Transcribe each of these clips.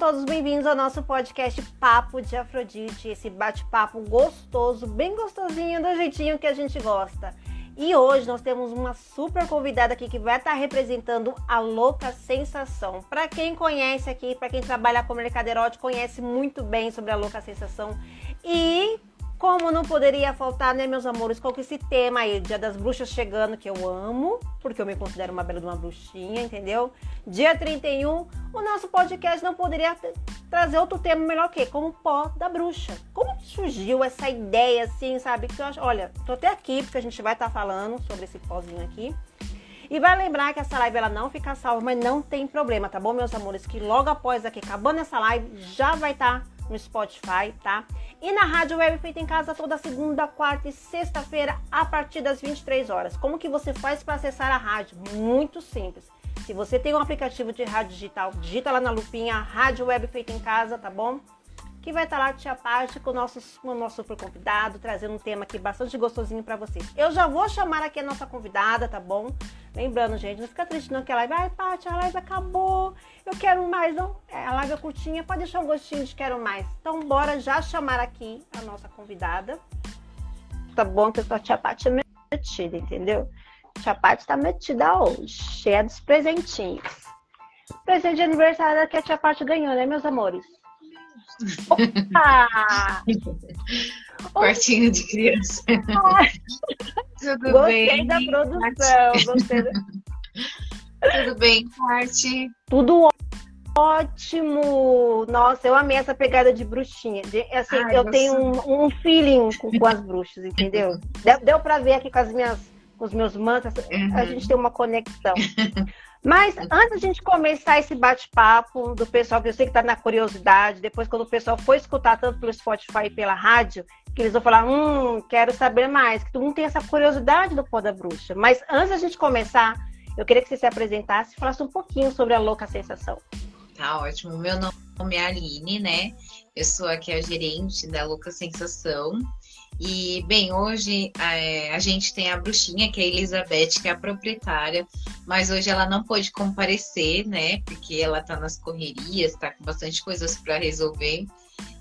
todos bem-vindos ao nosso podcast Papo de Afrodite, esse bate-papo gostoso, bem gostosinho, do jeitinho que a gente gosta. E hoje nós temos uma super convidada aqui que vai estar representando a Louca Sensação. Para quem conhece aqui, para quem trabalha com mercado erótico, conhece muito bem sobre a Louca Sensação. E como não poderia faltar, né, meus amores, com esse tema aí, Dia das Bruxas chegando, que eu amo, porque eu me considero uma bela de uma bruxinha, entendeu? Dia 31, o nosso podcast não poderia trazer outro tema melhor que como pó da bruxa. Como surgiu essa ideia, assim, sabe? Que eu acho, olha, tô até aqui, porque a gente vai estar tá falando sobre esse pozinho aqui. E vai lembrar que essa live ela não fica salva, mas não tem problema, tá bom, meus amores? Que logo após aqui, acabando essa live, já vai estar tá no Spotify, tá? E na Rádio Web Feita em Casa toda segunda, quarta e sexta-feira a partir das 23 horas. Como que você faz para acessar a rádio? Muito simples. Se você tem um aplicativo de rádio digital, digita lá na lupinha Rádio Web Feita em Casa, tá bom? Que vai estar lá tia parte com o nosso, com o nosso super convidado, trazendo um tema aqui bastante gostosinho para vocês. Eu já vou chamar aqui a nossa convidada, tá bom? Lembrando, gente, não fica triste não que a live, ai, Paty, a live acabou, eu quero mais, não? É, a live é curtinha, pode deixar um gostinho de quero mais. Então, bora já chamar aqui a nossa convidada. Tá bom que a tia Paty é metida, entendeu? Tia Paty tá metida hoje, cheia dos presentinhos. Presente de aniversário que a tia Paty ganhou, né, meus amores? Opa! Quartinho de criança. Tudo gostei bem? da produção. Gostei da... Tudo bem, Parte? Tudo ótimo! Nossa, eu amei essa pegada de bruxinha. De, assim, Ai, eu tenho um, um, feeling com, com, as bruxas, entendeu? Deu, deu pra ver aqui com as minhas, com os meus mantras, uhum. a gente tem uma conexão. Mas antes a gente começar esse bate-papo do pessoal, que eu sei que está na curiosidade, depois quando o pessoal for escutar tanto pelo Spotify e pela rádio, que eles vão falar, hum, quero saber mais, que todo mundo tem essa curiosidade do pó da bruxa. Mas antes da gente começar, eu queria que você se apresentasse e falasse um pouquinho sobre a louca sensação. Tá ótimo. Meu nome é Aline, né? Eu sou aqui a gerente da Louca Sensação. E, bem, hoje é, a gente tem a bruxinha, que é a Elizabeth, que é a proprietária, mas hoje ela não pôde comparecer, né? Porque ela tá nas correrias, tá com bastante coisas para resolver.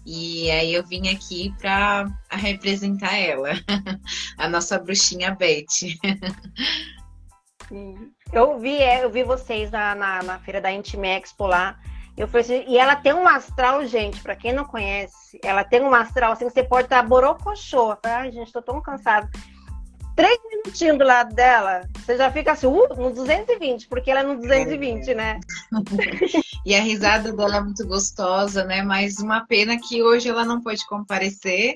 E aí eu vim aqui para representar ela, a nossa bruxinha Beth. Eu vi, é, eu vi vocês na, na, na feira da Intimexpo lá. Eu falei assim, e ela tem um astral, gente, para quem não conhece, ela tem um astral assim que você pode estar borocochô. Ai, gente, tô tão cansada. Três minutinhos do lado dela, você já fica assim, uh, no 220, porque ela é no 220, né? e a risada dela é muito gostosa, né? Mas uma pena que hoje ela não pode comparecer,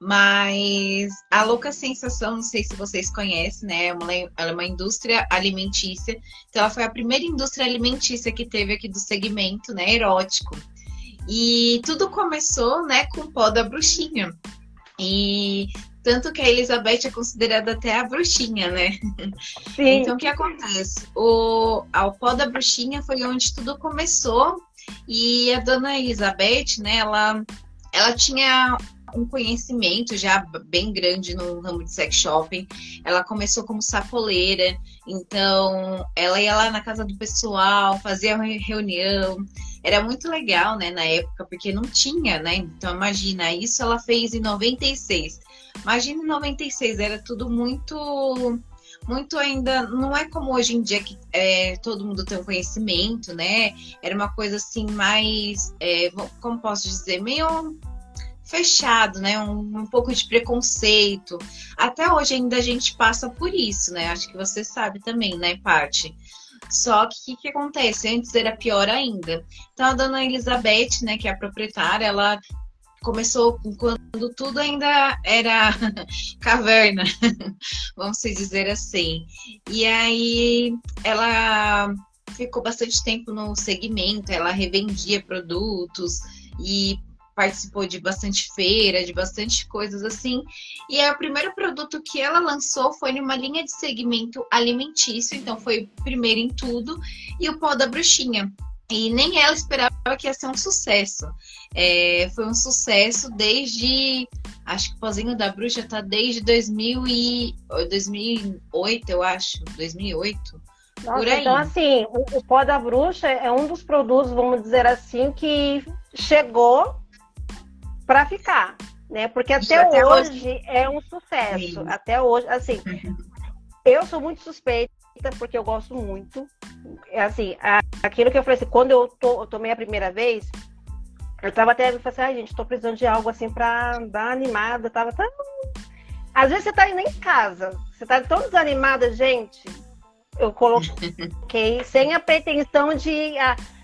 mas a Louca Sensação, não sei se vocês conhecem, né? É ela é uma indústria alimentícia. Então, ela foi a primeira indústria alimentícia que teve aqui do segmento, né? Erótico. E tudo começou, né, com o pó da bruxinha. E tanto que a Elizabeth é considerada até a bruxinha, né? Sim. Então, o que acontece? O, o pó da bruxinha foi onde tudo começou. E a dona Elizabeth, né, ela, ela tinha um conhecimento já bem grande no ramo de sex shopping. Ela começou como sapoleira, então ela ia lá na casa do pessoal, fazia reunião. Era muito legal, né, na época, porque não tinha, né? Então imagina, isso ela fez em 96. Imagina em 96, era tudo muito muito ainda não é como hoje em dia que é, todo mundo tem um conhecimento, né? Era uma coisa assim mais, é, como posso dizer, meio fechado, né? Um, um, pouco de preconceito. Até hoje ainda a gente passa por isso, né? Acho que você sabe também, né, Paty? Só que o que, que, acontece? Antes era pior ainda. Então a dona Elizabeth, né, que é a proprietária, ela começou quando tudo ainda era caverna, vamos dizer assim. E aí ela ficou bastante tempo no segmento, ela revendia produtos e participou de bastante feira, de bastante coisas assim. E é o primeiro produto que ela lançou foi numa linha de segmento alimentício, então foi primeiro em tudo, e o pó da bruxinha. E nem ela esperava que ia ser um sucesso. É, foi um sucesso desde. Acho que o pozinho da bruxa tá desde 2000 e, 2008, eu acho. 2008. Nossa, Por aí. Então, assim, o, o pó da bruxa é um dos produtos, vamos dizer assim, que chegou para ficar, né? Porque até, até hoje, hoje, é um sucesso. Sim. Até hoje, assim, eu sou muito suspeita porque eu gosto muito. É assim, a, aquilo que eu falei assim, quando eu, to, eu tomei a primeira vez, eu tava até falei assim, ai, gente, tô precisando de algo assim pra dar animada. Eu tava tão... Às vezes você tá indo em casa, você tá tão desanimada, gente. Eu coloquei sem a pretensão de,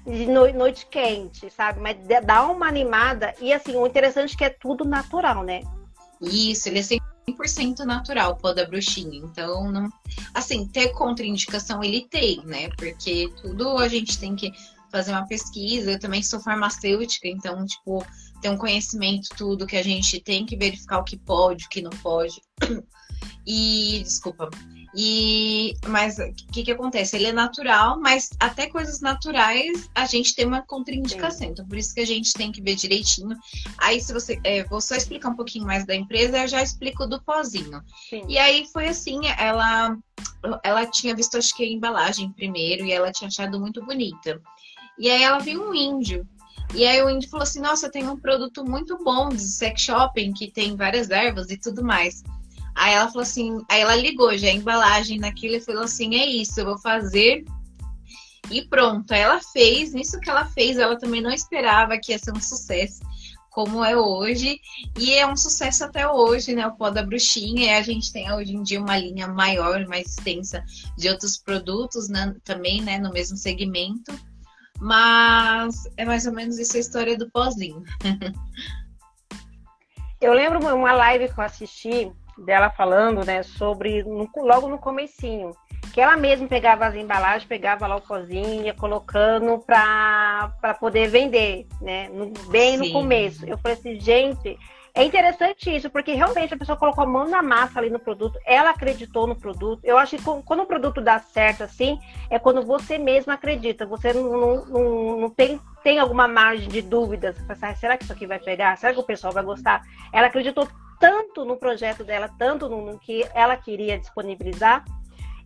de noite quente, sabe? Mas dá uma animada. E assim, o interessante é que é tudo natural, né? Isso, ele é 100% natural, o pó da bruxinha. Então, não, assim, ter contraindicação ele tem, né? Porque tudo a gente tem que fazer uma pesquisa. Eu também sou farmacêutica, então, tipo, tem um conhecimento tudo que a gente tem que verificar o que pode, o que não pode. E, desculpa. E, mas o que, que acontece? Ele é natural, mas até coisas naturais a gente tem uma contraindicação. Sim. Então, por isso que a gente tem que ver direitinho. Aí, se você. É, vou só explicar um pouquinho mais da empresa, eu já explico do pozinho. Sim. E aí foi assim, ela, ela tinha visto, acho que a embalagem primeiro, e ela tinha achado muito bonita. E aí ela viu um índio. E aí o índio falou assim: Nossa, tem um produto muito bom de sex shopping que tem várias ervas e tudo mais. Aí ela falou assim, aí ela ligou já a embalagem naquilo e falou assim: é isso, eu vou fazer. E pronto, aí ela fez, nisso que ela fez, ela também não esperava que ia ser um sucesso como é hoje, e é um sucesso até hoje, né? O pó da bruxinha, e a gente tem hoje em dia uma linha maior, mais extensa de outros produtos né? também, né? No mesmo segmento. Mas é mais ou menos isso a história do pozinho. eu lembro uma live que eu assisti dela falando, né, sobre no, logo no comecinho, que ela mesma pegava as embalagens, pegava lá o pozinho, ia colocando para poder vender, né, no, bem Sim. no começo. Eu falei assim, gente, é interessante isso, porque realmente a pessoa colocou a mão na massa ali no produto, ela acreditou no produto. Eu acho que quando o produto dá certo assim, é quando você mesmo acredita, você não, não, não, tem, tem alguma margem de dúvidas. Pensar, será que isso aqui vai pegar? Será que o pessoal vai gostar? Ela acreditou tanto no projeto dela, tanto no, no que ela queria disponibilizar.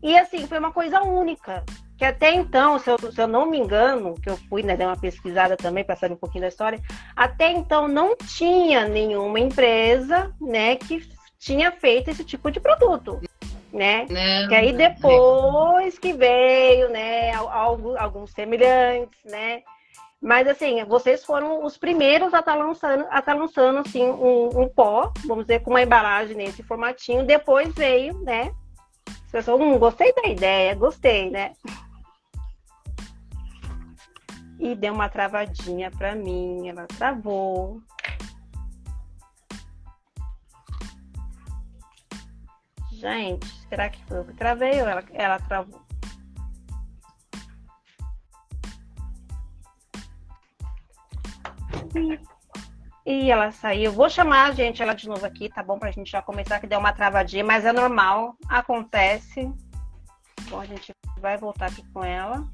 E assim, foi uma coisa única. Que até então, se eu, se eu não me engano, que eu fui, né, dar uma pesquisada também para saber um pouquinho da história, até então não tinha nenhuma empresa, né, que tinha feito esse tipo de produto, né? Não, que aí depois que veio, né, algo, alguns semelhantes, né? Mas assim, vocês foram os primeiros a estar tá lançando, a tá lançando assim, um, um, pó, vamos dizer, com uma embalagem nesse formatinho. Depois veio, né? As pessoas, hum, gostei da ideia, gostei, né? E deu uma travadinha para mim, ela travou. Gente, será que foi eu que travei ou ela, ela travou? E ela saiu. Vou chamar a gente ela de novo aqui, tá bom? Pra gente já começar, que deu uma travadinha, mas é normal, acontece. Bom, a gente vai voltar aqui com ela.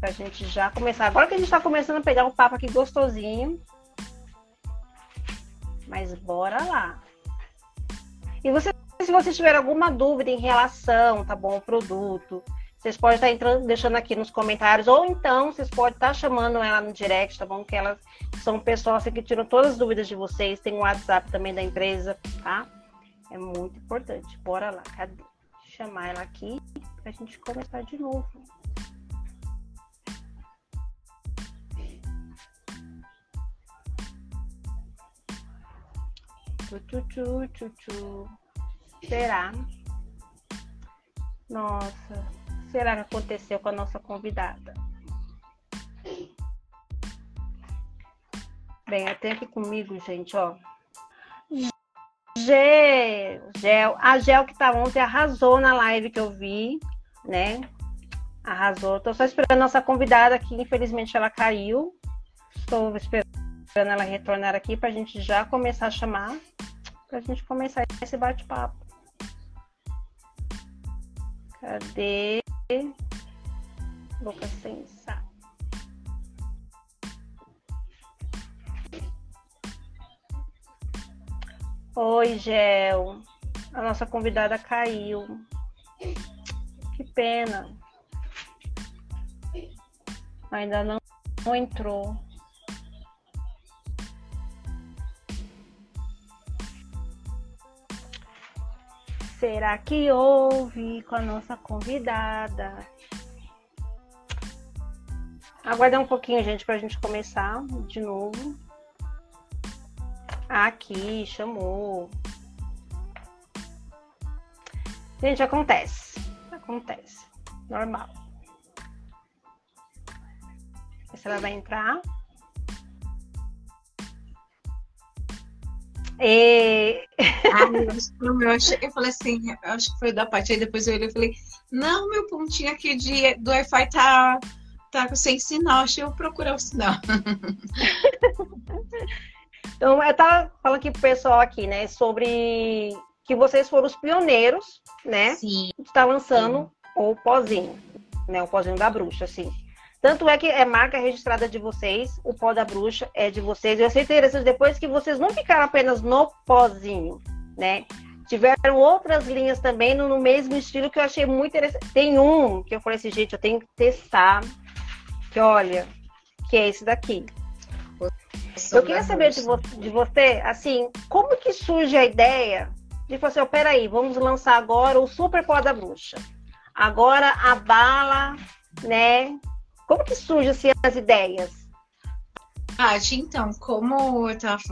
Pra gente já começar. Agora que a gente tá começando a pegar um papo aqui gostosinho. Mas bora lá. E você, se você tiver alguma dúvida em relação, tá bom, ao produto, vocês podem estar entrando, deixando aqui nos comentários, ou então vocês podem estar chamando ela no direct, tá bom? Que elas são pessoas que tiram todas as dúvidas de vocês. Tem o WhatsApp também da empresa, tá? É muito importante. Bora lá, cadê? Chamar ela aqui pra gente começar de novo. Tchu. Será? Nossa, será que aconteceu com a nossa convidada? Bem, até aqui comigo, gente, ó. Gel, Gel, a Gel que tá ontem arrasou na live que eu vi, né? Arrasou. Tô só esperando a nossa convidada aqui, infelizmente ela caiu. Estou esperando ela retornar aqui pra gente já começar a chamar, pra gente começar esse bate-papo. Cadê? Boca Sensa. Oi, Gel. A nossa convidada caiu. Que pena. Ainda não, não entrou. Será que houve com a nossa convidada? Aguardar um pouquinho, gente, para a gente começar de novo. Aqui, chamou. Gente, acontece. Acontece. Normal. Se ela vai entrar. E... eu, eu, achei, eu falei assim, eu acho que foi da parte aí, depois eu olhei e falei, não, meu pontinho aqui de, do Wi-Fi tá, tá sem sinal, achei eu procurar o sinal. então, eu tava falando aqui pro pessoal aqui, né, sobre que vocês foram os pioneiros, né, Sim. de estar tá lançando Sim. o pozinho, né, o pozinho da bruxa, assim. Tanto é que é marca registrada de vocês, o pó da bruxa é de vocês. Eu achei interessante depois que vocês não ficaram apenas no pozinho, né? Tiveram outras linhas também no, no mesmo estilo que eu achei muito interessante. Tem um que eu falei assim, gente, eu tenho que testar. Que olha, que é esse daqui. Eu queria saber de, vo de, você, assim, como que surge a ideia de falar assim, oh, peraí, vamos lançar agora o Super Pó da Bruxa. Agora a bala, né, como que surgem assim, as ideias? Paty, então, como eu estava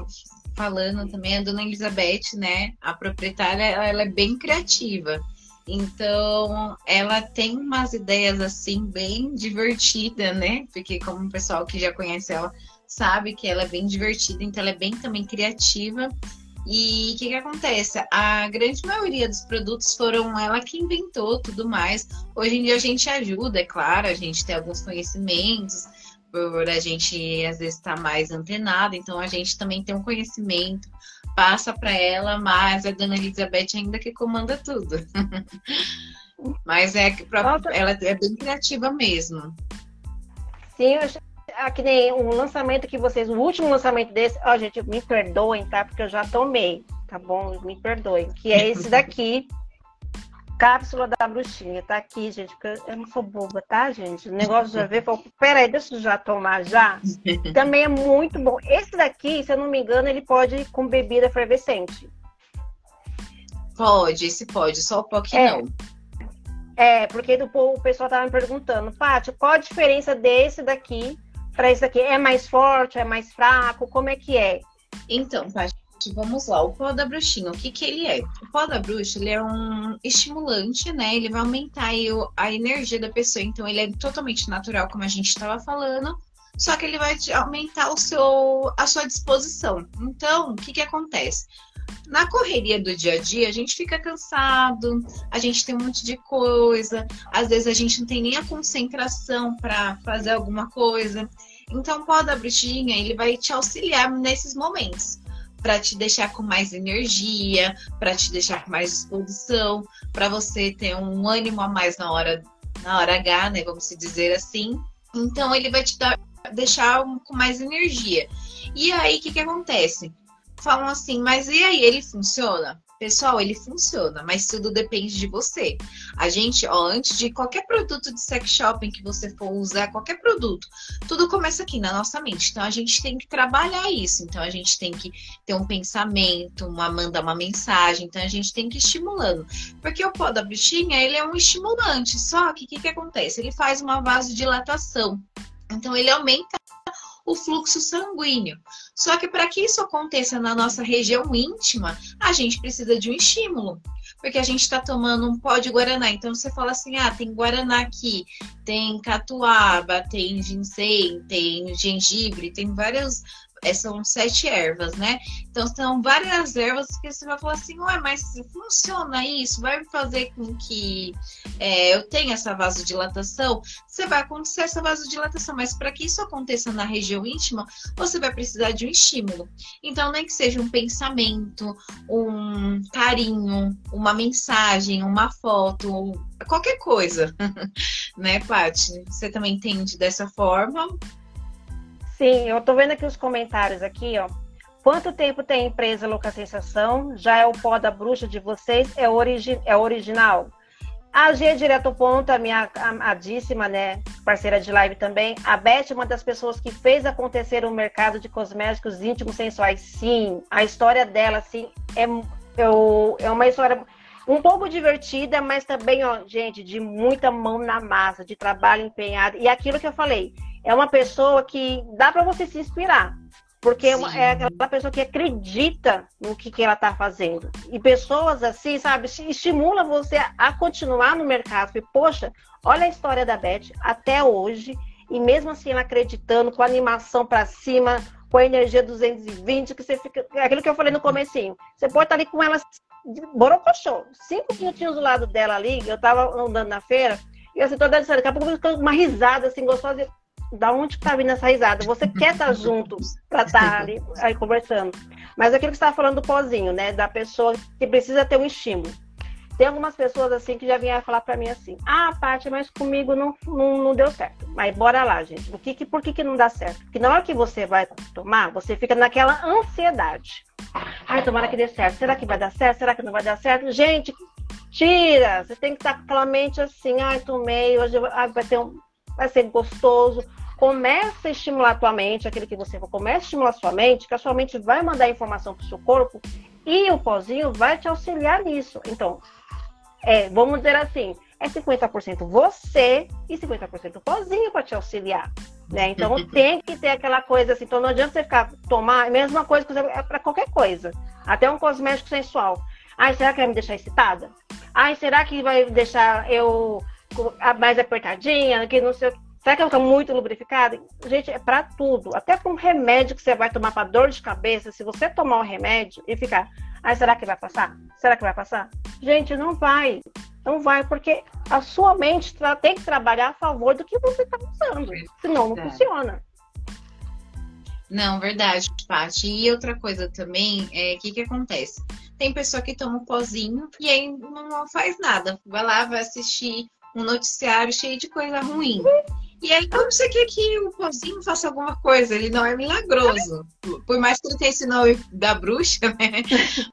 falando também, a dona Elizabeth, né, a proprietária, ela é bem criativa. Então, ela tem umas ideias assim bem divertidas, né? Porque como o pessoal que já conhece ela sabe que ela é bem divertida, então ela é bem também criativa. E o que, que acontece? A grande maioria dos produtos foram ela que inventou tudo mais. Hoje em dia a gente ajuda, é claro, a gente tem alguns conhecimentos, por a gente às vezes estar tá mais antenado, então a gente também tem um conhecimento, passa para ela, mas a dona Elizabeth ainda que comanda tudo. mas é que ela é bem criativa mesmo. Sim, eu ah, que nem o lançamento que vocês, o último lançamento desse, ó, gente, me perdoem, tá? Porque eu já tomei, tá bom? Me perdoem. Que é esse daqui, cápsula da bruxinha. Tá aqui, gente, porque eu não sou boba, tá, gente? O negócio já veio, falou, peraí, deixa eu já tomar já. Também é muito bom. Esse daqui, se eu não me engano, ele pode ir com bebida efervescente. Pode, esse pode, só o pó que é. não. É, porque o pessoal tava me perguntando, Paty, qual a diferença desse daqui para isso aqui? É mais forte, é mais fraco? Como é que é? Então, Paty, vamos lá. O pó da bruxinha, o que que ele é? O pó da bruxa, ele é um estimulante, né? Ele vai aumentar a energia da pessoa. Então, ele é totalmente natural, como a gente estava falando. Só que ele vai aumentar o seu, a sua disposição. Então, o que que acontece? Na correria do dia a dia, a gente fica cansado, a gente tem um monte de coisa, às vezes a gente não tem nem a concentração para fazer alguma coisa. Então, o pó da bruxinha, ele vai te auxiliar nesses momentos, para te deixar com mais energia, para te deixar com mais disposição, para você ter um ânimo a mais na hora na hora H, né, vamos dizer assim. Então, ele vai te dar, deixar com mais energia. E aí, o que, que acontece? Falam assim, mas e aí, ele funciona? Pessoal, ele funciona, mas tudo depende de você. A gente, ó, antes de qualquer produto de sex shopping que você for usar, qualquer produto, tudo começa aqui na nossa mente. Então a gente tem que trabalhar isso. Então a gente tem que ter um pensamento, uma mandar uma mensagem. Então a gente tem que ir estimulando. Porque o pó da bichinha, ele é um estimulante. Só que o que, que acontece? Ele faz uma vasodilatação. Então ele aumenta o fluxo sanguíneo. Só que para que isso aconteça na nossa região íntima, a gente precisa de um estímulo. Porque a gente está tomando um pó de guaraná. Então você fala assim: ah, tem guaraná aqui, tem catuaba, tem ginseng, tem gengibre, tem várias é, são sete ervas, né? Então são várias ervas que você vai falar assim, ué, mas funciona isso? Vai fazer com que é, eu tenha essa vasodilatação? Você vai acontecer essa vasodilatação, mas para que isso aconteça na região íntima, você vai precisar de um estímulo. Então, nem que seja um pensamento, um carinho, uma mensagem, uma foto, qualquer coisa, né, Paty? Você também entende dessa forma? Sim, eu tô vendo aqui os comentários aqui, ó. Quanto tempo tem a empresa Louca Sensação? Já é o pó da bruxa de vocês? É, origi é original? A G Direto Ponto, a minha amadíssima, né, parceira de live também. A Beth é uma das pessoas que fez acontecer o mercado de cosméticos íntimos sensuais. Sim, a história dela, assim, é, é, é uma história um pouco divertida, mas também, ó, gente, de muita mão na massa, de trabalho empenhado. E aquilo que eu falei, é uma pessoa que dá para você se inspirar. Porque é, é aquela pessoa que acredita no que, que ela está fazendo. E pessoas assim, sabe, estimula você a continuar no mercado. E, poxa, olha a história da Beth até hoje. E mesmo assim, ela acreditando, com a animação para cima, com a energia 220, que você fica. É aquilo que eu falei no comecinho. Você pode estar ali com ela borocochô. Cinco minutinhos do lado dela ali, eu estava andando na feira, e assim, toda daqui a pouco uma risada assim, gostosa da onde está vindo essa risada? Você quer estar tá junto para estar tá ali aí, conversando. Mas aquilo que você estava falando do pozinho, né? Da pessoa que precisa ter um estímulo. Tem algumas pessoas assim que já vieram falar para mim assim: ah, Paty, mas comigo não, não, não, deu certo. Mas bora lá, gente. O que, que, por que, que não dá certo? Porque na hora que você vai tomar, você fica naquela ansiedade. Ai, tomara que dê certo. Será que vai dar certo? Será que não vai dar certo? Gente, tira! Você tem que estar com aquela mente assim: ai, tomei, hoje vai ter um, vai ser gostoso. Começa a estimular a tua mente, aquele que você começa a estimular a sua mente, que a sua mente vai mandar informação para o seu corpo e o pozinho vai te auxiliar nisso. Então, é, vamos dizer assim, é 50% você e 50% o pozinho para te auxiliar. Né? Então tem que ter aquela coisa assim. Então não adianta você ficar tomar, mesma coisa é para qualquer coisa. Até um cosmético sensual. Ai, será que vai me deixar excitada? Ai, será que vai deixar eu mais apertadinha, que não sei o que. Será que vou ficar muito lubrificada? Gente, é para tudo. Até para um remédio que você vai tomar para dor de cabeça, se você tomar um remédio e ficar, ah, será que vai passar? Será que vai passar? Gente, não vai. Não vai, porque a sua mente tem que trabalhar a favor do que você está usando. Senão não funciona. Não, verdade, Paty. E outra coisa também, é o que, que acontece? Tem pessoa que toma um pozinho e aí não faz nada. Vai lá, vai assistir um noticiário cheio de coisa ruim. E aí, como você quer que o pozinho faça alguma coisa? Ele não é milagroso. Por mais que ele tenha esse nome da bruxa, né?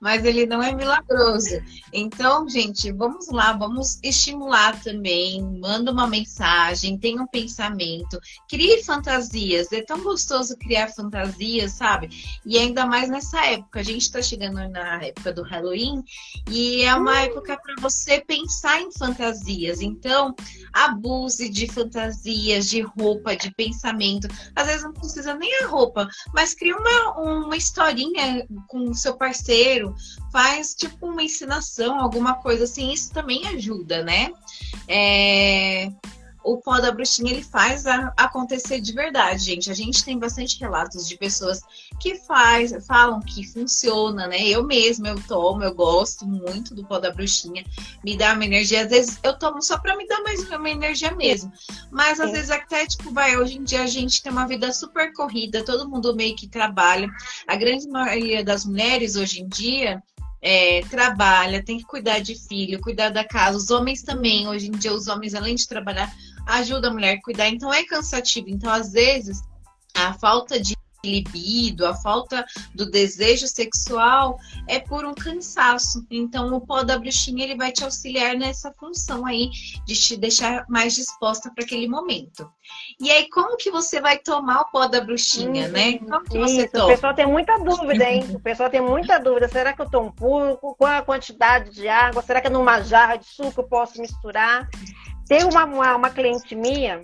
Mas ele não é milagroso. Então, gente, vamos lá, vamos estimular também. Manda uma mensagem, tenha um pensamento, crie fantasias. É tão gostoso criar fantasias, sabe? E ainda mais nessa época. A gente está chegando na época do Halloween e é uma hum. época para você pensar em fantasias. Então, abuse de fantasias de roupa, de pensamento. Às vezes não precisa nem a roupa, mas cria uma, uma historinha com o seu parceiro, faz tipo uma ensinação, alguma coisa assim, isso também ajuda, né? É o pó da bruxinha ele faz a, acontecer de verdade, gente. A gente tem bastante relatos de pessoas que faz, falam que funciona, né? Eu mesma eu tomo, eu gosto muito do pó da bruxinha, me dá uma energia. Às vezes eu tomo só para me dar mais uma energia mesmo. Mas às vezes até tipo, vai, hoje em dia a gente tem uma vida super corrida, todo mundo meio que trabalha. A grande maioria das mulheres hoje em dia é, trabalha, tem que cuidar de filho, cuidar da casa. Os homens também, hoje em dia, os homens, além de trabalhar, ajuda a mulher a cuidar. Então é cansativo. Então, às vezes, a falta de libido, a falta do desejo sexual é por um cansaço. Então, o pó da bruxinha ele vai te auxiliar nessa função aí de te deixar mais disposta para aquele momento. E aí, como que você vai tomar o pó da bruxinha, né? Uhum. Como que você Isso, toma? O pessoal tem muita dúvida, hein? O pessoal tem muita dúvida. Será que eu tomo puro? Qual a quantidade de água? Será que é numa jarra de suco eu posso misturar? Tem uma, uma, uma cliente minha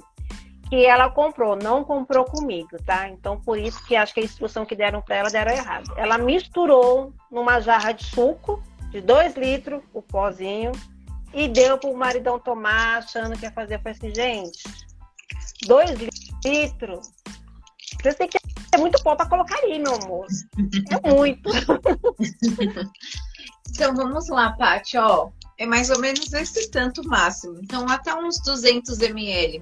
que ela comprou, não comprou comigo, tá? Então, por isso que acho que a instrução que deram para ela deram errado. Ela misturou numa jarra de suco de 2 litros, o pozinho, e deu para o maridão tomar, achando que ia fazer. Eu falei assim, gente, 2 litros, você tem que é muito pó para colocar ali, meu amor. É muito. então, vamos lá, Paty, ó. É mais ou menos esse tanto máximo. Então, até uns 200 ml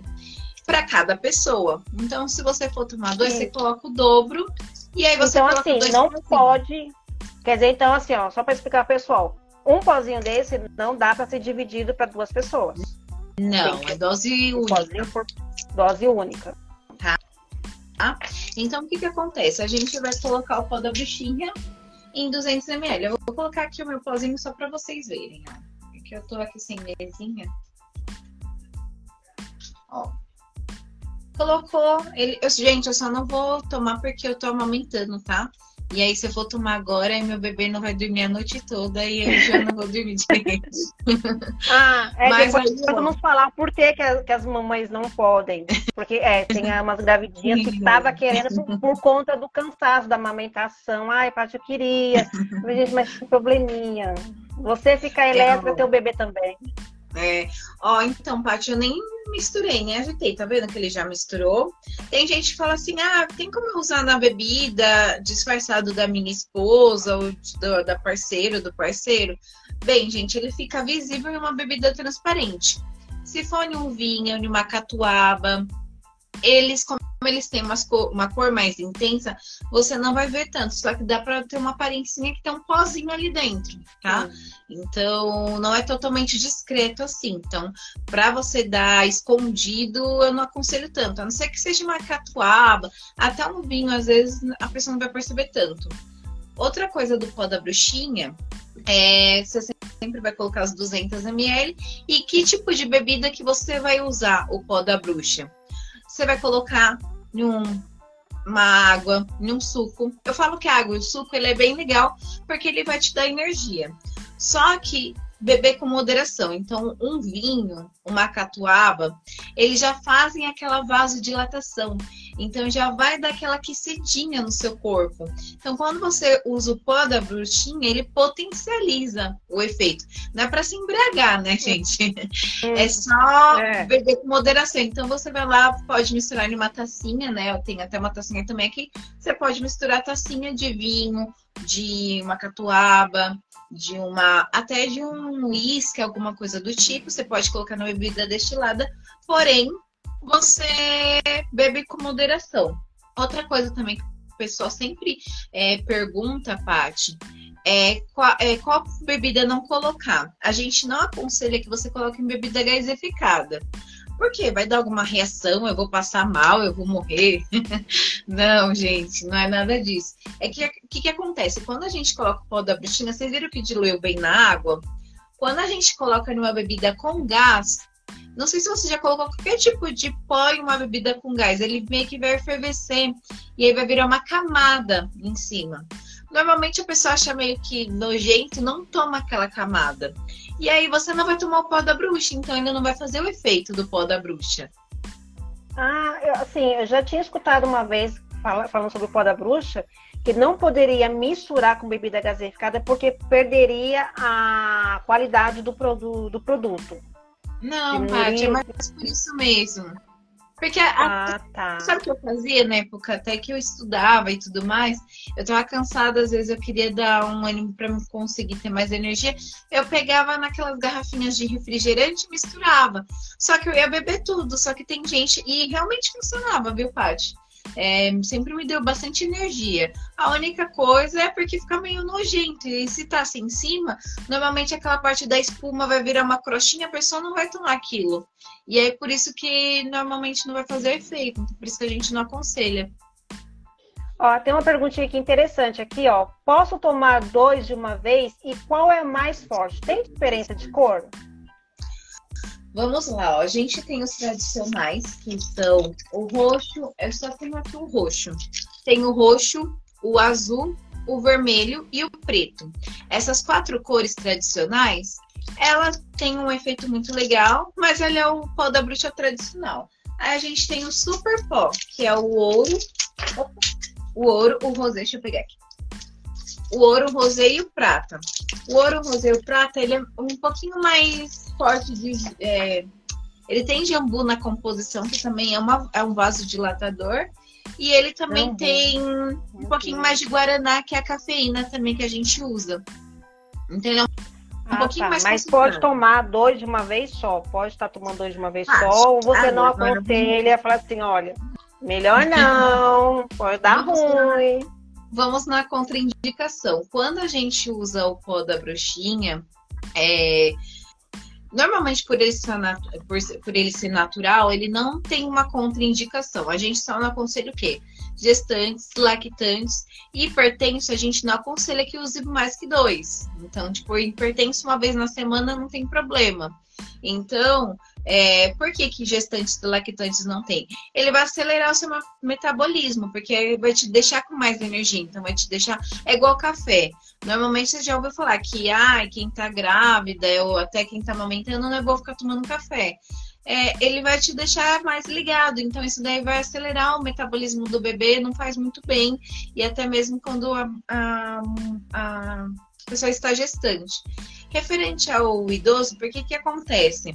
para cada pessoa. Então, se você for tomar dois, Sim. você coloca o dobro. E aí você então, assim, não pode. Quer dizer, então, assim, ó, só para explicar pessoal, um pozinho desse não dá para ser dividido para duas pessoas. Não, é dose única. Por... Dose única. Tá. tá? Então, o que que acontece? A gente vai colocar o pó da bruxinha em 200 ml. Eu vou colocar aqui o meu pozinho só para vocês verem, ó. Que eu tô aqui sem mesinha. Ó. Colocou. Ele, eu, gente, eu só não vou tomar porque eu tô amamentando, tá? E aí, se eu for tomar agora, aí meu bebê não vai dormir a noite toda e eu já não vou dormir direito. ah, é Mas depois aí, vamos falar por que, que, as, mamães não podem. Porque é, tem umas gravidinhas que estavam querendo por, por, conta do cansaço da amamentação. Ai, Paty, eu queria. Mas, mas que probleminha. Você fica elétrica, teu bebê também. É. Ó, então, Paty, eu nem misturei, nem agitei, tá vendo que ele já misturou? Tem gente que fala assim, ah, tem como usar na bebida disfarçado da minha esposa ou do, da parceira, do parceiro? Bem, gente, ele fica visível em uma bebida transparente. Se for em um vinho, em uma catuaba, eles, como eles têm cor, uma cor mais intensa, você não vai ver tanto. Só que dá para ter uma aparência que tem um pozinho ali dentro, tá? Então, não é totalmente discreto assim. Então, para você dar escondido, eu não aconselho tanto. A não ser que seja uma catuaba, até um vinho, às vezes a pessoa não vai perceber tanto. Outra coisa do pó da bruxinha é você sempre vai colocar as 200 ml e que tipo de bebida que você vai usar o pó da bruxa você vai colocar em um, uma água, em um suco. Eu falo que a água e o suco ele é bem legal porque ele vai te dar energia. Só que beber com moderação. Então, um vinho, uma catuaba, eles já fazem aquela vasodilatação. Então, já vai dar aquela aquecidinha no seu corpo. Então, quando você usa o pó da bruxinha, ele potencializa o efeito. Não é para se embriagar, né, gente? É só é. beber com moderação. Então, você vai lá, pode misturar em uma tacinha, né? Eu tenho até uma tacinha também aqui. Você pode misturar tacinha de vinho, de uma catuaba, de uma até de um uísque, alguma coisa do tipo. Você pode colocar na bebida destilada, porém você bebe com moderação. Outra coisa também que o pessoal sempre é, pergunta, Paty, é qual, é qual bebida não colocar. A gente não aconselha que você coloque em bebida gasificada. Por quê? Vai dar alguma reação? Eu vou passar mal? Eu vou morrer? não, gente, não é nada disso. É que o que, que acontece? Quando a gente coloca o pó da bruxina, vocês viram que diluiu bem na água? Quando a gente coloca numa bebida com gás, não sei se você já colocou qualquer tipo de pó em uma bebida com gás, ele meio que vai efervescer e aí vai virar uma camada em cima. Normalmente a pessoa acha meio que nojento, não toma aquela camada. E aí você não vai tomar o pó da bruxa, então ele não vai fazer o efeito do pó da bruxa. Ah, eu, assim, eu já tinha escutado uma vez falando sobre o pó da bruxa, que não poderia misturar com bebida gaseificada porque perderia a qualidade do, produ do produto. Não, Paty, é mais por isso mesmo. Porque a, ah, tá. sabe o que eu fazia na época, até que eu estudava e tudo mais, eu tava cansada, às vezes eu queria dar um ânimo para conseguir ter mais energia. Eu pegava naquelas garrafinhas de refrigerante e misturava. Só que eu ia beber tudo, só que tem gente e realmente funcionava, viu, Paty? É, sempre me deu bastante energia. A única coisa é porque fica meio nojento. E se tá assim em cima, normalmente aquela parte da espuma vai virar uma crostinha, a pessoa não vai tomar aquilo. E aí por isso que normalmente não vai fazer efeito. Por isso que a gente não aconselha. Ó, tem uma perguntinha aqui interessante aqui, ó. Posso tomar dois de uma vez e qual é mais forte? Tem diferença de cor? Vamos lá, ó. a gente tem os tradicionais, que são o roxo, eu só tenho aqui o roxo. Tem o roxo, o azul, o vermelho e o preto. Essas quatro cores tradicionais, elas têm um efeito muito legal, mas ele é o pó da bruxa tradicional. Aí a gente tem o super pó, que é o ouro, o ouro, o rosé, deixa eu pegar aqui o ouro, o rosé e o prata. O ouro, rosé e o prata, ele é um pouquinho mais forte de... É, ele tem jambu na composição, que também é, uma, é um vasodilatador. E ele também uhum. tem um uhum. pouquinho mais de guaraná, que é a cafeína também que a gente usa. Entendeu? Um ah, pouquinho tá. mais Mas pode tomar dois de uma vez só? Pode estar tomando dois de uma vez só? Ou você ah, não aconselha, fala assim, olha, melhor não, pode dar ruim vamos na contraindicação. Quando a gente usa o pó da bruxinha, é, normalmente por ele, ser por, por ele ser natural, ele não tem uma contraindicação. A gente só não aconselha o quê? Gestantes, lactantes hipertenso, a gente não aconselha que use mais que dois. Então, tipo, hipertenso uma vez na semana não tem problema. Então, é, por que, que gestantes e lactantes não tem? Ele vai acelerar o seu metabolismo, porque vai te deixar com mais energia. Então, vai te deixar. É igual café. Normalmente você já ouviu falar que ah, quem tá grávida ou até quem tá amamentando não é bom ficar tomando café. É, ele vai te deixar mais ligado. Então, isso daí vai acelerar o metabolismo do bebê, não faz muito bem. E até mesmo quando a, a, a pessoa está gestante. Referente ao idoso, por que que acontece?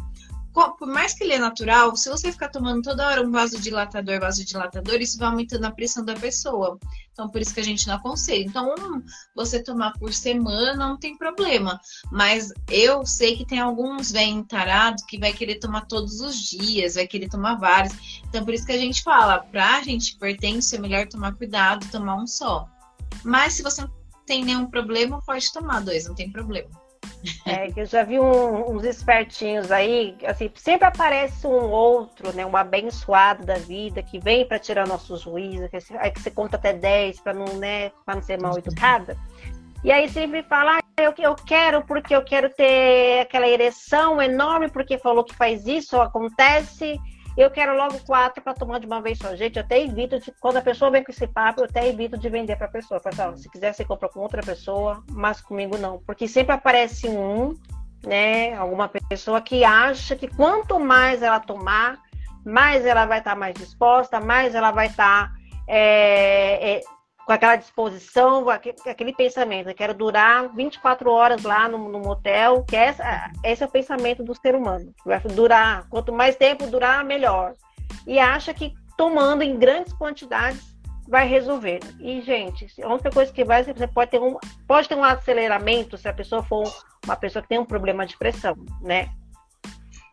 Por mais que ele é natural, se você ficar tomando toda hora um vasodilatador, vasodilatador, isso vai aumentando a pressão da pessoa. Então, por isso que a gente não aconselha. Então, um, você tomar por semana não tem problema. Mas eu sei que tem alguns vem tarados que vai querer tomar todos os dias, vai querer tomar vários. Então, por isso que a gente fala, pra gente pertence, é melhor tomar cuidado, tomar um só. Mas se você não tem nenhum problema, pode tomar dois, não tem problema. É, que eu já vi um, uns espertinhos aí, assim, sempre aparece um outro, né, um abençoado da vida que vem para tirar nosso juízo, que, aí que você conta até 10 para não, né, para não ser mal educada. E aí sempre fala, ah, eu, eu quero porque eu quero ter aquela ereção enorme porque falou que faz isso, acontece, eu quero logo quatro para tomar de uma vez só. Gente, eu até evito, de, quando a pessoa vem com esse papo, eu até evito de vender para a pessoa. Pessoal, se quiser, você compra com outra pessoa, mas comigo não. Porque sempre aparece um, né, alguma pessoa que acha que quanto mais ela tomar, mais ela vai estar tá mais disposta, mais ela vai estar tá, é, é, com aquela disposição, aquele pensamento, eu quero durar 24 horas lá no, no motel, que essa, esse é o pensamento do ser humano. Vai durar, quanto mais tempo durar, melhor. E acha que tomando em grandes quantidades vai resolver. E, gente, a única coisa que vai, você pode ter um, pode ter um aceleramento se a pessoa for uma pessoa que tem um problema de pressão, né?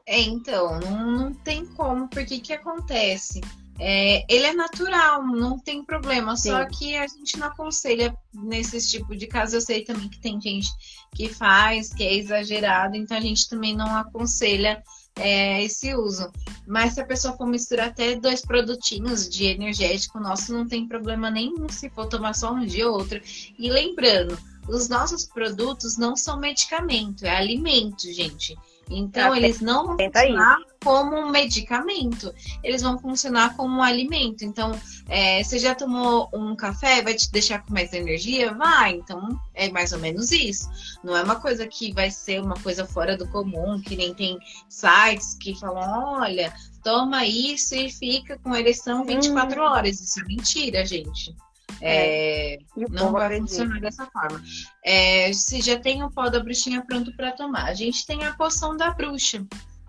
É, então, não, não tem como, porque que acontece? É, ele é natural, não tem problema. Sim. Só que a gente não aconselha nesse tipo de caso. Eu sei também que tem gente que faz, que é exagerado, então a gente também não aconselha é, esse uso. Mas se a pessoa for misturar até dois produtinhos de energético, nosso não tem problema nenhum se for tomar só um dia ou outro. E lembrando, os nossos produtos não são medicamento, é alimento, gente. Então, eles não vão funcionar como um medicamento, eles vão funcionar como um alimento. Então, é, você já tomou um café, vai te deixar com mais energia? Vai. Então, é mais ou menos isso. Não é uma coisa que vai ser uma coisa fora do comum, que nem tem sites que falam: olha, toma isso e fica com ereção 24 hum. horas. Isso é mentira, gente. É, é não vai acredita. funcionar dessa forma. É, você já tem o pó da bruxinha pronto para tomar. A gente tem a poção da bruxa.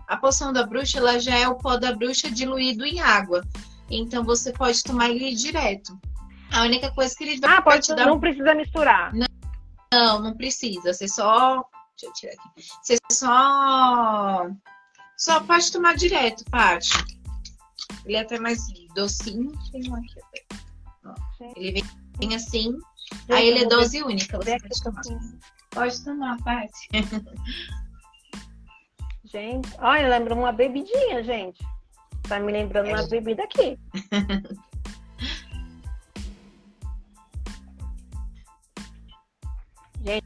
A poção da bruxa ela já é o pó da bruxa diluído em água. Então você pode tomar ele direto. A única coisa que ele vai ah, pode, dar. Não precisa misturar. Não, não, não precisa. Você só. Deixa eu tirar aqui. Você só. Só pode tomar direto, Paty. Ele é até mais docinho. Tem um aqui até. Ele vem assim, aí ele é dose única. Você pode tomar. Pode tomar, Paty. Gente, olha, lembra uma bebidinha, gente. Tá me lembrando é. uma bebida aqui. gente,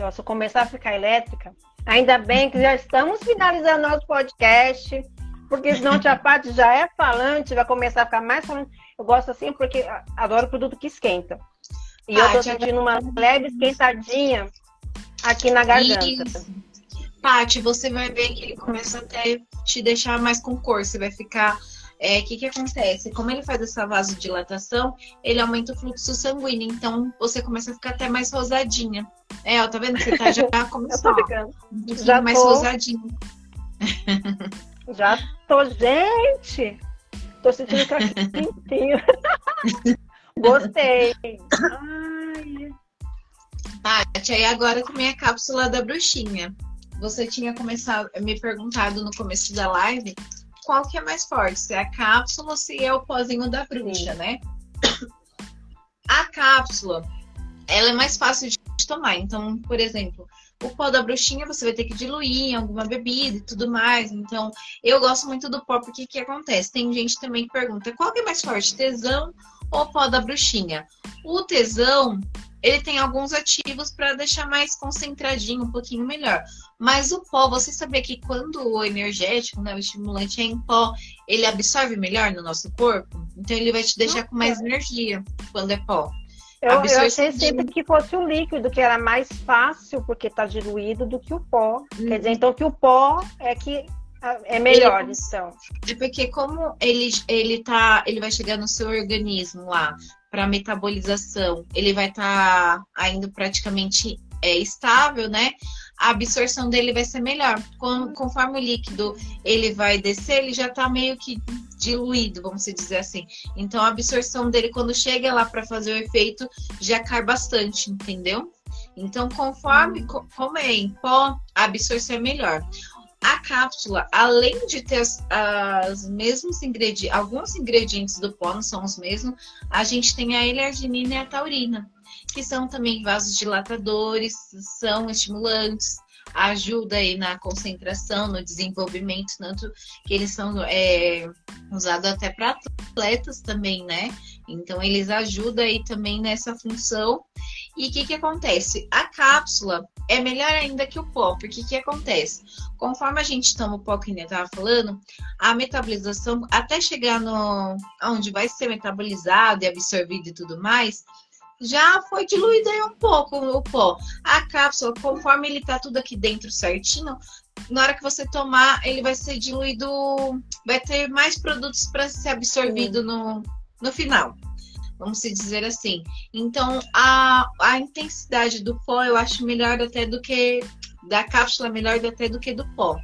ó, se eu começar a ficar elétrica, ainda bem que já estamos finalizando nosso podcast, porque senão tia Paty já é falante, vai começar a ficar mais falante. Eu gosto assim porque adoro produto que esquenta. E eu tô sentindo uma leve esquentadinha aqui na garganta. Paty, você vai ver que ele começa até te deixar mais com cor. Você vai ficar. O é, que, que acontece? Como ele faz essa vasodilatação, ele aumenta o fluxo sanguíneo. Então você começa a ficar até mais rosadinha. É, ó, tá vendo? Você tá já começou. já mais tô... rosadinha. Já tô, gente! Tô sentindo que quentinho. Gostei. Ai. Tati, aí agora também a cápsula da bruxinha. Você tinha começado, me perguntado no começo da live qual que é mais forte, se é a cápsula ou se é o pozinho da bruxa, Sim. né? A cápsula, ela é mais fácil de tomar. Então, por exemplo, o pó da bruxinha você vai ter que diluir em alguma bebida e tudo mais. Então, eu gosto muito do pó porque que acontece? Tem gente também que pergunta qual que é mais forte, tesão ou pó da bruxinha? O tesão ele tem alguns ativos para deixar mais concentradinho, um pouquinho melhor. Mas o pó, você sabia que quando o energético, né, o estimulante é em pó, ele absorve melhor no nosso corpo? Então ele vai te deixar com mais energia quando é pó. Eu, eu achei sempre que fosse o líquido, que era mais fácil, porque está diluído, do que o pó. Uhum. Quer dizer, então que o pó é que é melhor, ele, então. É porque como ele, ele tá, ele vai chegar no seu organismo lá para metabolização, ele vai estar tá indo praticamente é, estável, né? A absorção dele vai ser melhor. Conforme o líquido ele vai descer, ele já está meio que diluído, vamos dizer assim. Então a absorção dele quando chega lá para fazer o efeito já cai bastante, entendeu? Então conforme como é em pó, a absorção é melhor. A cápsula, além de ter as, as mesmos ingredientes, alguns ingredientes do pó não são os mesmos, a gente tem a L-arginina e a taurina, que são também vasos dilatadores, são estimulantes, ajuda aí na concentração, no desenvolvimento, tanto que eles são é, usados até para atletas também, né? Então eles ajudam aí também nessa função. E o que, que acontece? A cápsula é melhor ainda que o pó, porque o que acontece? Conforme a gente toma o pó que eu estava falando, a metabolização, até chegar no onde vai ser metabolizado e absorvido e tudo mais, já foi diluído aí um pouco o pó. A cápsula, conforme ele tá tudo aqui dentro certinho, na hora que você tomar, ele vai ser diluído, vai ter mais produtos para ser absorvido no, no final. Vamos se dizer assim. Então, a, a intensidade do pó eu acho melhor até do que da cápsula, melhor até do que do pó.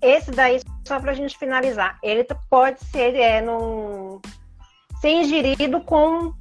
Esse daí, só para a gente finalizar, ele pode ser é, no, ser ingerido com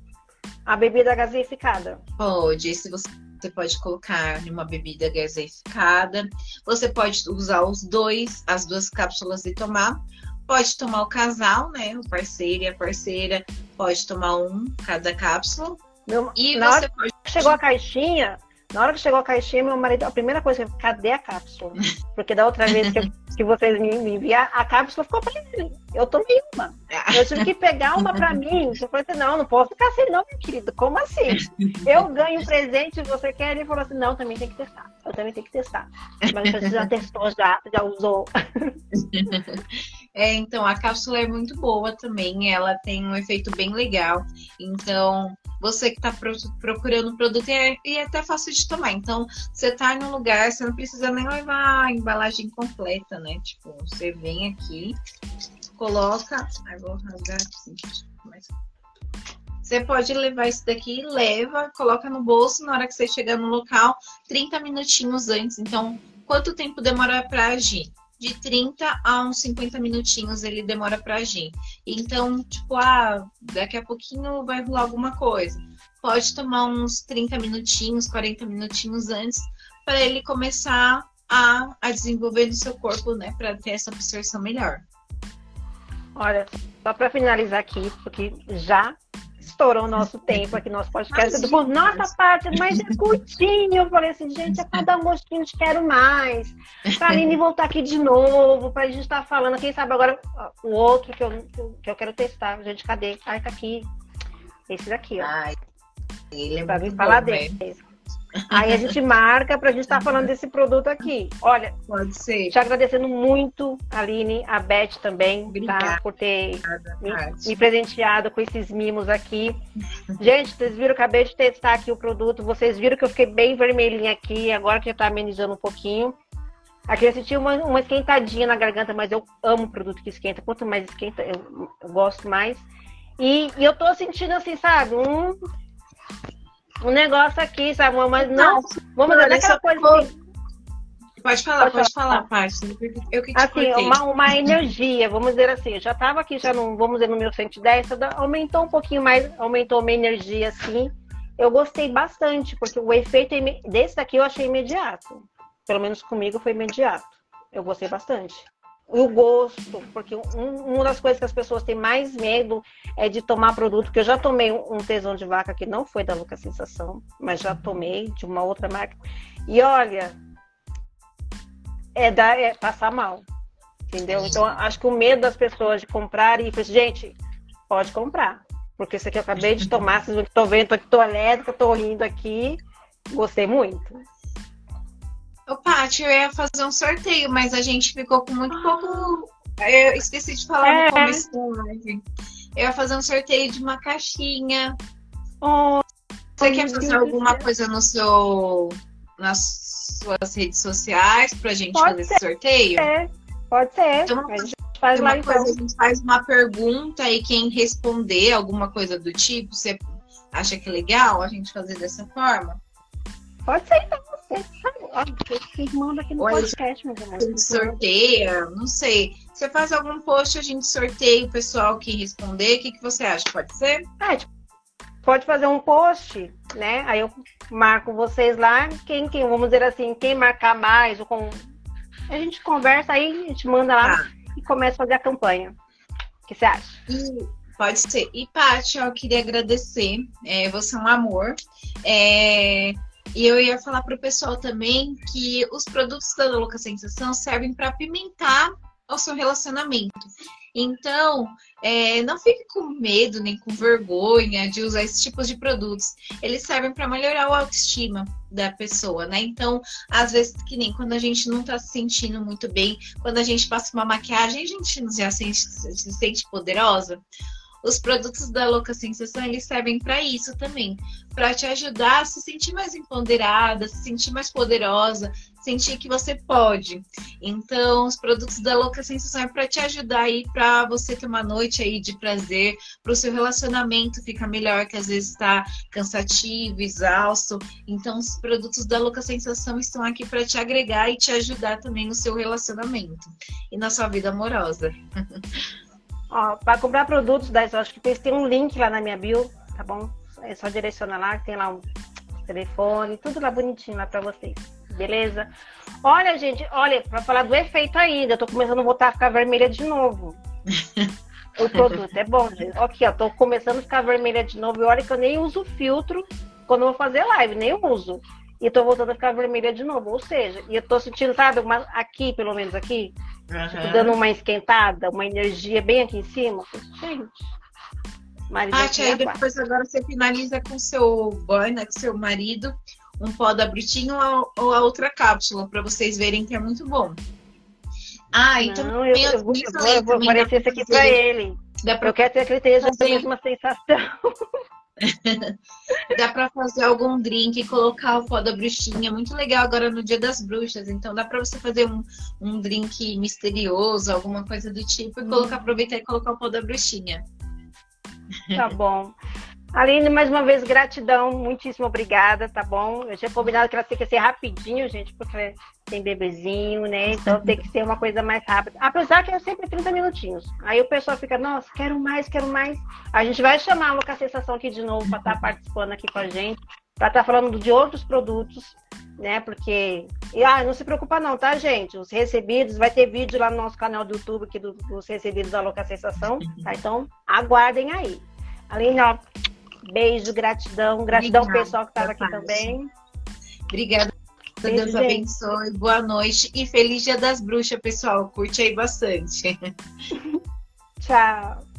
a bebida gaseificada? Pode, se você você pode colocar em uma bebida gaseificada. Você pode usar os dois, as duas cápsulas e tomar. Pode tomar o casal, né? O parceiro e a parceira pode tomar um cada cápsula. Meu, e na você hora pode... chegou a caixinha, na hora que chegou a caixinha, meu marido, a primeira coisa que cadê a cápsula? Porque da outra vez que, que vocês me, enviaram, a cápsula ficou pra ele. Eu tomei uma. Eu tive que pegar uma pra mim. Eu falei assim, não, não posso ficar assim, não, meu querido. Como assim? Eu ganho um presente e você quer? Ele falou assim, não, também tem que testar. Eu também tenho que testar. Mas você já testou, já, já usou. É, então, a cápsula é muito boa também, ela tem um efeito bem legal. Então, você que está procurando um produto é, e é até fácil de tomar. Então, você está em um lugar, você não precisa nem levar a embalagem completa, né? Tipo, você vem aqui, coloca. Ai, vou rasgar aqui. Mas... Você pode levar isso daqui, leva, coloca no bolso na hora que você chegar no local, 30 minutinhos antes. Então, quanto tempo demora para agir? De 30 a uns 50 minutinhos ele demora para agir. Então, tipo, ah, daqui a pouquinho vai rolar alguma coisa. Pode tomar uns 30 minutinhos, 40 minutinhos antes para ele começar a, a desenvolver no seu corpo, né, para ter essa absorção melhor. Olha, só para finalizar aqui, porque já estourou o nosso tempo aqui, nosso podcast. Imagina. Por nossa parte, mas é curtinho. Eu falei assim, gente, é para dar um gostinho de quero mais. Pra Aline voltar aqui de novo, pra gente estar tá falando. Quem sabe agora o outro que eu, que eu quero testar. Gente, cadê? Ai, tá aqui. Esse daqui, ó. Ai, ele é pra vir falar dele. Aí a gente marca para a gente estar tá falando desse produto aqui. Olha, pode ser. Te agradecendo muito, Aline, a Beth também, tá? Por ter me, me, presenteado com esses mimos aqui. Gente, vocês viram acabei de testar aqui o produto. Vocês viram que eu fiquei bem vermelhinha aqui, agora que já tá amenizando um pouquinho. Aqui eu senti uma, uma esquentadinha na garganta, mas eu amo produto que esquenta. Quanto mais esquenta, eu, eu gosto mais. E, e, eu tô sentindo assim, sabe? Um um negócio aqui, sabe? Mas não, vamos ver aquela coisa assim. Pode falar, pode, pode falar, Paty. Eu que te Assim, uma, uma energia, vamos dizer assim. Eu já estava aqui, já no, vamos dizer, no meu 110, aumentou um pouquinho mais, aumentou uma energia assim. Eu gostei bastante, porque o efeito desse daqui eu achei imediato. Pelo menos comigo foi imediato. Eu gostei bastante o gosto, porque um, uma das coisas que as pessoas têm mais medo é de tomar produto, que eu já tomei um tesão de vaca que não foi da Lucas Sensação, mas já tomei de uma outra marca. E olha, é, dar, é passar mal, entendeu? Então, acho que o medo das pessoas de comprar e gente, pode comprar, porque isso aqui eu acabei de tomar, vocês estão vendo, tô elétrica, tô rindo aqui. Gostei muito. Ô, Paty, eu ia fazer um sorteio, mas a gente ficou com muito pouco. Eu esqueci de falar é. no começo da live. Eu ia fazer um sorteio de uma caixinha. Oh, Você quer fazer alguma coisa no seu. nas suas redes sociais pra gente Pode fazer ser. esse sorteio? É. Pode ser. Então, a gente faz lá, então. coisa, a gente faz uma pergunta e quem responder alguma coisa do tipo, você acha que é legal a gente fazer dessa forma? Pode ser, então. Manda aqui no Ou podcast, meu amor. A gente sorteia, não sei. Você faz algum post, a gente sorteia o pessoal que responder. O que, que você acha? Pode ser? Ah, tipo, pode fazer um post, né? Aí eu marco vocês lá. Quem, quem vamos dizer assim, quem marcar mais, ou com... a gente conversa aí, a gente manda lá ah. e começa a fazer a campanha. O que você acha? E, pode ser. E, Paty, eu queria agradecer. É, você é um amor. É, e eu ia falar para o pessoal também que os produtos da Louca Sensação servem para apimentar o seu relacionamento. Então, é, não fique com medo nem com vergonha de usar esses tipos de produtos. Eles servem para melhorar a autoestima da pessoa, né? Então, às vezes, que nem quando a gente não está se sentindo muito bem, quando a gente passa uma maquiagem, a gente já se, se sente poderosa os produtos da Louca Sensação eles servem para isso também, para te ajudar a se sentir mais empoderada, se sentir mais poderosa, sentir que você pode. Então, os produtos da Louca Sensação é para te ajudar aí para você ter uma noite aí de prazer, para o seu relacionamento ficar melhor, que às vezes está cansativo, exausto. Então, os produtos da Louca Sensação estão aqui para te agregar e te ajudar também no seu relacionamento e na sua vida amorosa. Ó, para comprar produtos da que tem um link lá na minha bio, tá bom? É só direcionar lá, tem lá um telefone, tudo lá bonitinho lá para vocês. Beleza? Olha, gente, olha, para falar do efeito ainda, eu tô começando a voltar a ficar vermelha de novo. o produto é bom, gente. Aqui, ó, tô começando a ficar vermelha de novo. E olha que eu nem uso filtro quando eu vou fazer live, nem uso. E tô voltando a ficar vermelha de novo. Ou seja, e eu tô sentindo, sabe, uma, aqui, pelo menos aqui, Uhum. Tipo, dando uma esquentada, uma energia bem aqui em cima. Gente. Paty, aí depois agora você finaliza com seu boy, né, com seu marido, um pó da Brutinho ou a outra cápsula, para vocês verem que é muito bom. Ah, então Não, eu, eu, vou, eu vou oferecer isso aqui para ele. Dá pra eu quero ter que ele tenha a mesma sensação. dá para fazer algum drink e colocar o pó da bruxinha. Muito legal agora no Dia das Bruxas. Então dá para você fazer um, um drink misterioso, alguma coisa do tipo, e colocar, aproveitar e colocar o pó da bruxinha. Tá bom. Aline, mais uma vez, gratidão, muitíssimo obrigada, tá bom? Eu tinha combinado que ela tem que ser rapidinho, gente, porque tem bebezinho, né? Então tem que ser uma coisa mais rápida. Apesar que é sempre 30 minutinhos. Aí o pessoal fica, nossa, quero mais, quero mais. A gente vai chamar a Louca Sensação aqui de novo para estar tá participando aqui com a gente, para estar tá falando de outros produtos, né? Porque. E ah, não se preocupa, não, tá, gente? Os recebidos, vai ter vídeo lá no nosso canal do YouTube aqui dos recebidos da Louca Sensação, tá? Então, aguardem aí. Aline, ó, Beijo, gratidão. Gratidão ao pessoal que estava aqui também. Obrigada. Beijo, Deus gente. abençoe. Boa noite e feliz Dia das Bruxas, pessoal. Curte aí bastante. Tchau.